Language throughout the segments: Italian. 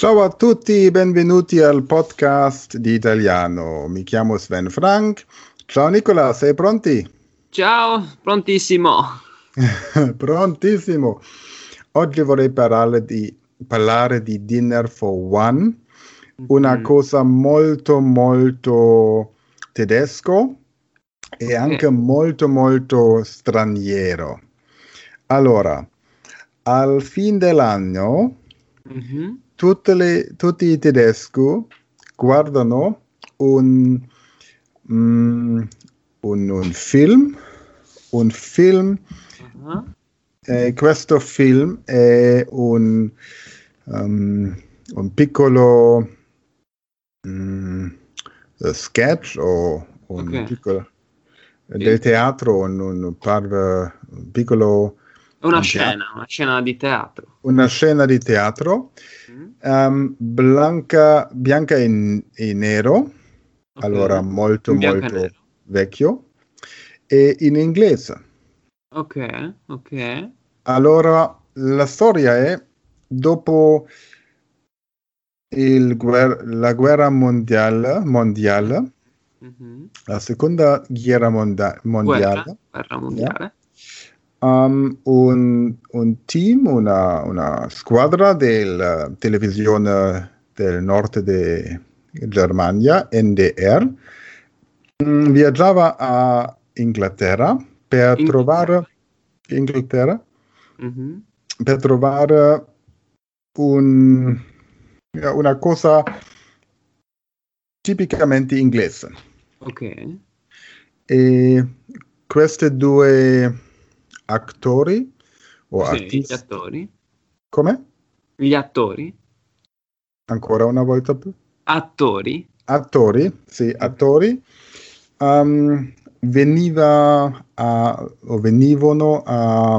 Ciao a tutti, benvenuti al podcast di italiano. Mi chiamo Sven Frank. Ciao Nicola, sei pronti? Ciao, prontissimo. Prontissimo. Oggi vorrei parlare di, parlare di Dinner for One, una Mhm. cosa molto molto tedesco e anche molto molto straniero. Allora, al fin dell'anno Mhm. Tutte le- tutti i tedeschi guardano un, mm, un, un film, un film, Ah, e questo film è un, um, un piccolo mm, sketch o un Ok. piccolo del teatro, un, un par- un piccolo, Una Un scena, una scena di teatro. Una scena di teatro. Um, blanca, bianca e, e nero, Ok. allora molto e molto vecchio, e in inglese. Ok, ok. Allora la storia è dopo il guer- la guerra mondiale, mondiale, Mhm. la seconda guerra monda- mondiale, Guerra, guerra mondiale. Um, un, un team, una, una squadra della televisione del nord di Germania, NDR, mm, viaggiava a Inghilterra per Inghilterra. trovare Inghilterra Mhm. per trovare un- una cosa tipicamente inglese. Ok. E questi due attori o Sì, gli artisti, attori. come? Gli attori. Ancora una volta più? Attori. Attori, sì, attori, um, veniva a, o venivano a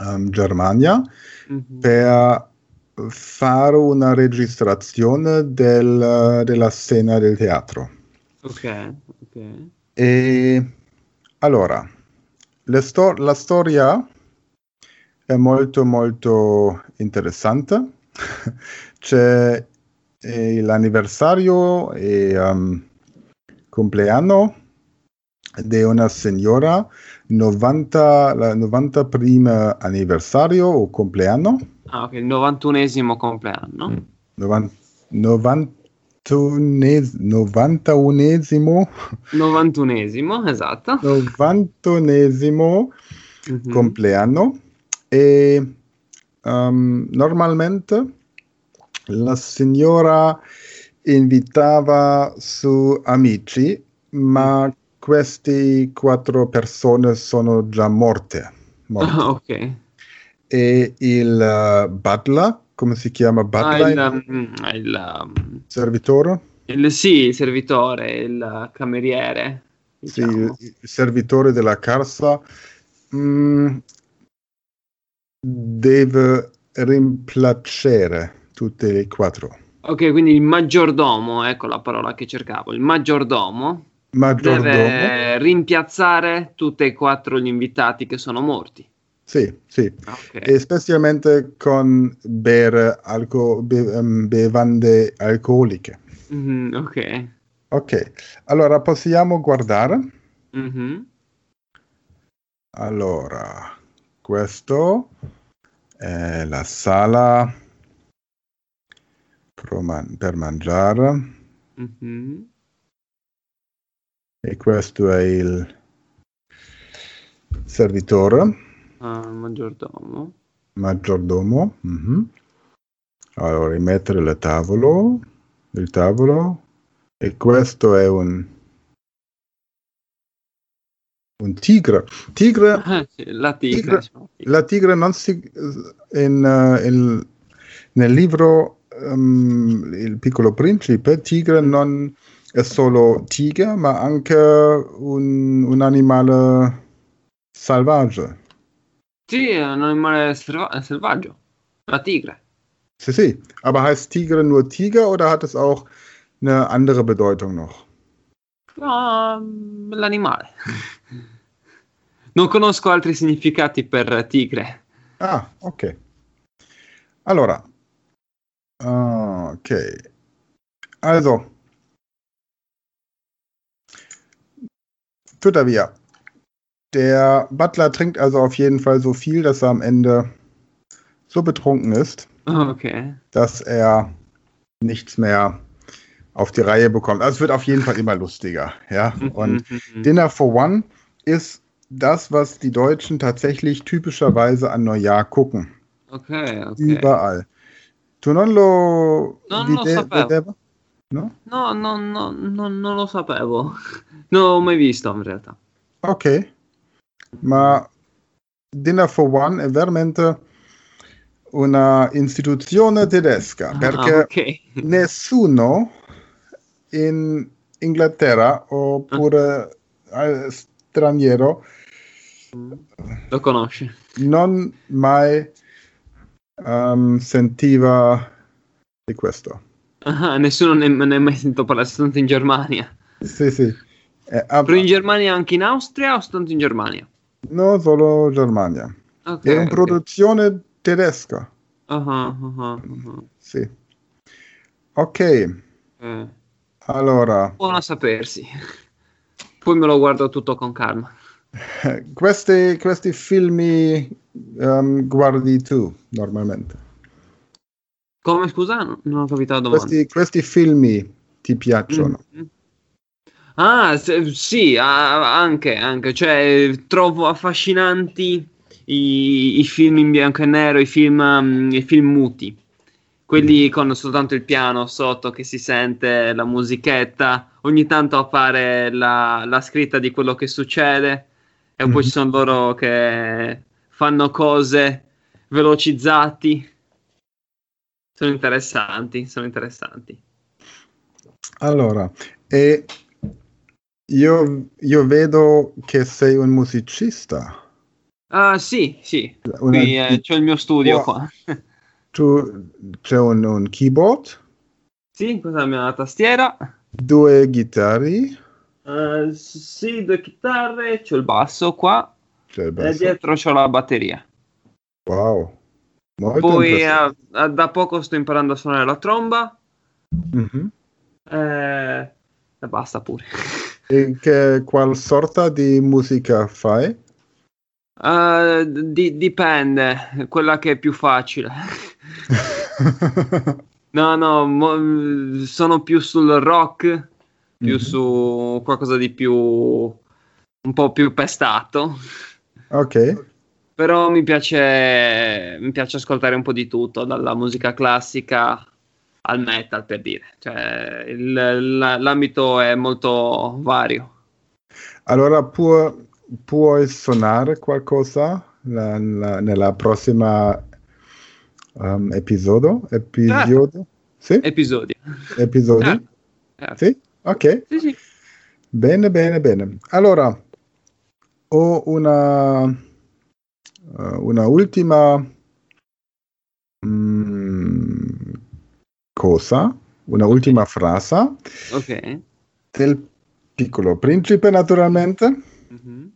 um, Germania Mhm. per fare una registrazione del- della scena del teatro. Ok, ok. E allora, sto- la storia è molto molto interessante. C'è l'anniversario e um, compleanno di una signora, 90, la 90 primo anniversario o compleanno, Ah, ok, il 91esimo compleanno. novan- 91 91esimo 91esimo, esatto. 91esimo Mhm. compleanno e um, normalmente la signora invitava su amici, ma queste quattro persone sono già morte. morte. Ah, ok. E il uh, butler, come si chiama? Ah, il, mm, il, um, servitore? il- sì, il servitore, il cameriere. Sì, diciamo. il il servitore della casa mm, deve rimpiacere tutte le quattro. Ok, quindi il maggiordomo, ecco la parola che cercavo. Il maggiordomo Maggiordomo, deve rimpiazzare tutti e quattro gli invitati che sono morti. Sì, sì, Ok. e specialmente con bere alco- be- ehm, bevande alcoliche. Mhm, ok. Ok, allora possiamo guardare. Mhm. Allora, questo è la sala pro man- per mangiare Mhm. e questo è il servitore, Ah, maggiordomo. maggiordomo. mhm. Allora, rimettere il tavolo, il tavolo e questo è un un tigre. Tigre Ah, sì, la tigre. Tigre. diciamo. La tigre non si... in, eh, il- nel libro ehm, Il piccolo principe, tigre non è solo tigre, ma anche un, un animale selvaggio. Sì, è un animale selva- selvaggio. La tigre. Sì, sì. Aber heißt Tiger nur Tiger oder hat es auch eine andere Bedeutung noch? No, mm, l'animale. Non conosco altri significati per tigre. Ah, ok. Allora, Okay. Also. Tuttavia. Der Butler trinkt also auf jeden Fall so viel, dass er am Ende so betrunken ist, Okay. dass er nichts mehr auf die Reihe bekommt. Also es wird auf jeden Fall immer lustiger. Ja? Und Mhm. Dinner for One ist das, was die Deutschen tatsächlich typischerweise an Neujahr gucken. Ok, ok. Überall. Tu non lo, Non lo sapevo. No? No, no, no, no, non lo sapevo. Non l'ho mai visto in realtà. Ok. Ma Dinner for One è veramente una istituzione tedesca perché Ah, ok. nessuno in Inghilterra oppure eh, straniero Lo conosce. non mai ehm, sentiva di questo. Ah, nessuno ne, ne ha mai sentito parlare, soltanto in Germania. Sì, sì. Eh, ah, Però in Germania anche in Austria o soltanto in Germania? No, solo Germania. Ok. È una produzione tedesca. Ah, ah, ah, ah. Sì. Ok, Eh, allora, buono a sapersi. Poi me lo guardo tutto con calma. questi, questi film ehm, guardi tu normalmente? Come scusa? Non ho capito la domanda. Questi, questi film ti piacciono? Mm. Ah, se- sì, ah, anche, anche, cioè trovo affascinanti i, i film in bianco e nero, i film, mm, i film muti, quelli con soltanto il piano sotto che si sente la musichetta, ogni tanto appare la, la scritta di quello che succede e poi Mhm. ci sono loro che fanno cose velocizzati. Sono interessanti, sono interessanti. Allora, e io, io vedo che sei un musicista. Ah, sì, sì. Una- Qui eh, c'ho il mio studio qua. tu, c'è un, un keyboard, sì, questa è la mia tastiera. due chitarre, Eh, sì, due chitarre, c'ho il basso qua c'è il e basso. dietro c'ho la batteria. Wow, molto Poi eh, eh, da poco sto imparando a suonare la tromba Mhm. eh, e basta pure. E che, qual sorta di musica fai? Eh, di- dipende, quella che è più facile. No, no, mo- sono più sul rock, più Mhm. su qualcosa di più un po' più pestato. ok, Però mi piace, mi piace ascoltare un po' di tutto, dalla musica classica al metal per dire. Cioè, il- la- l'ambito è molto vario. allora può, puoi suonare qualcosa la- la- nella prossima um, episodio? Episodio? Sì? Episodi. Episodi? Certo, certo. Sì? Ok. Sì, sì. Bene, bene, bene. Allora, ho una, eh, una ultima cosa, una ultima frase Ok. del piccolo principe, naturalmente. Mhm.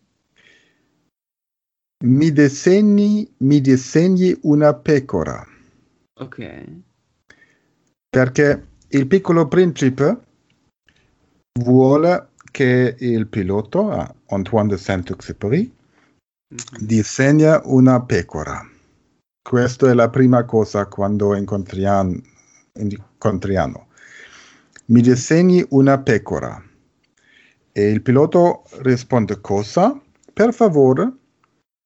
Mi disegni, mi disegni una pecora, Ok. perché il piccolo principe vuole che il pilota, Antoine de Saint-Exupéry, Mhm. disegna una pecora. Questa è la prima cosa quando incontriamo. Incontriamo. Mi disegni una pecora. E il pilota risponde cosa? Per favore,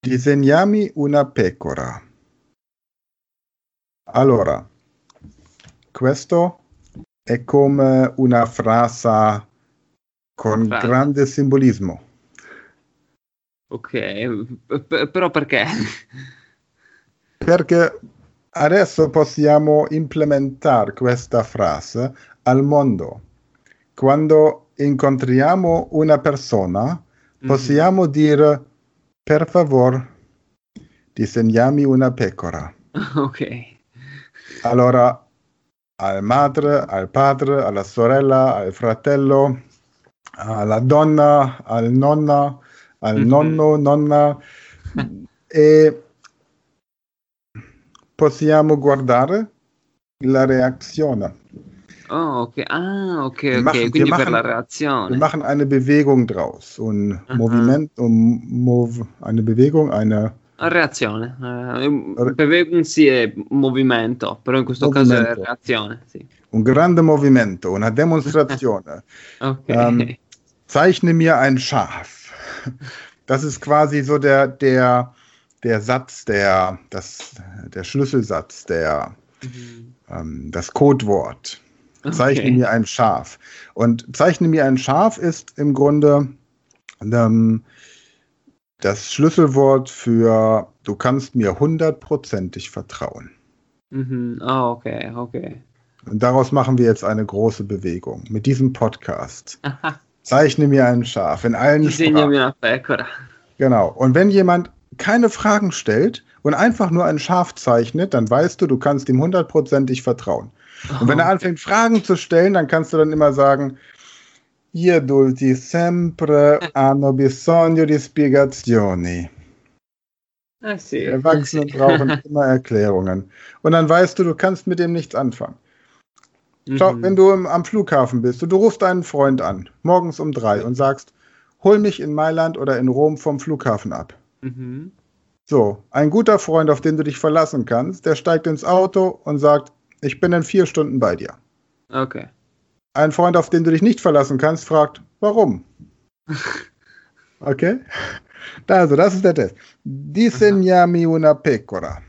disegnami una pecora. Allora, questo è come una frase con Frase. grande simbolismo. Ok, p- però perché? Perché adesso possiamo implementare questa frase al mondo. Quando incontriamo una persona, possiamo dire per favore, disegnami una pecora. Mhm. Ok. Allora, al madre, al padre, alla sorella, al fratello, alla donna, al nonna, al Mhm. nonno, nonna, e possiamo guardare la reazione. Oh, ok. Ah, ok, Wir ok. machen- Quindi wir per la machen- Wir reazione. machen eine Bewegung draus. Un Aha. Moviment, un mov, eine Bewegung, eine Ah, Reazione. Re- Bewegung sì è movimento, però in questo caso è Movimento. reazione. Sì. un grande Movimento, una Demonstration. Ok. Ähm, Zeichne mir ein Schaf. Das ist quasi so der, der, der Satz, der, das, der Schlüsselsatz, der, Mhm. ähm, das Codewort. Zeichne Ok. mir ein Schaf. Und zeichne mir ein Schaf ist im Grunde ähm, das Schlüsselwort für du kannst mir hundertprozentig vertrauen. Mhm. Ah, ok, ok. Und daraus machen wir jetzt eine große Bewegung mit diesem Podcast. Zeichne mir ein Schaf in allen Sprachen. Genau. Und wenn jemand keine Fragen stellt und einfach nur ein Schaf zeichnet, dann weißt du, du kannst ihm hundertprozentig vertrauen. Und wenn er Ok. anfängt, Fragen zu stellen, dann kannst du dann immer sagen, gli adulti sempre hanno bisogno di spiegazioni. Eh sì. brauchen immer Erklärungen. Und dann weißt du, du kannst mit dem nichts anfangen. Schau, Mhm. wenn du im, am Flughafen bist und du rufst einen Freund an, morgens um drei und sagst, hol mich in Mailand oder in Rom vom Flughafen ab. Mhm. So, ein guter Freund, auf den du dich verlassen kannst, der steigt ins Auto und sagt, ich bin in vier Stunden bei dir. Ok. Ein Freund, auf den du dich nicht verlassen kannst, fragt, warum? Okay? Also, das ist der Test. Disegnami una pecora.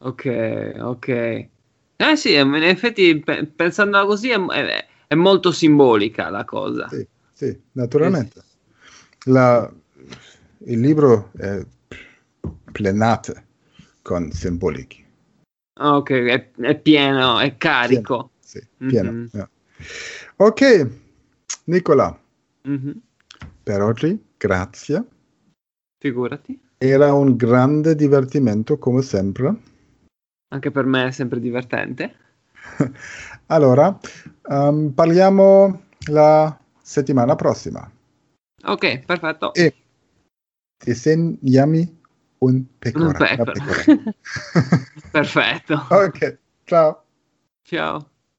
Ok, ok. Eh sì, in effetti pe- pensandola così è, è- è molto simbolica la cosa. Sì, sì, naturalmente. La, il libro è plenate con simbolici. Ok, è, è pieno, è carico. Sì, pieno. Mhm. ja. Ok, Nicola, Mhm. per oggi grazie. Figurati. Era un grande divertimento come sempre. Anche per me è sempre divertente. Allora, ehm, parliamo la settimana prossima. Ok, perfetto. E disegnami un pecora. Un pecora. perfetto. ok, ciao. Ciao.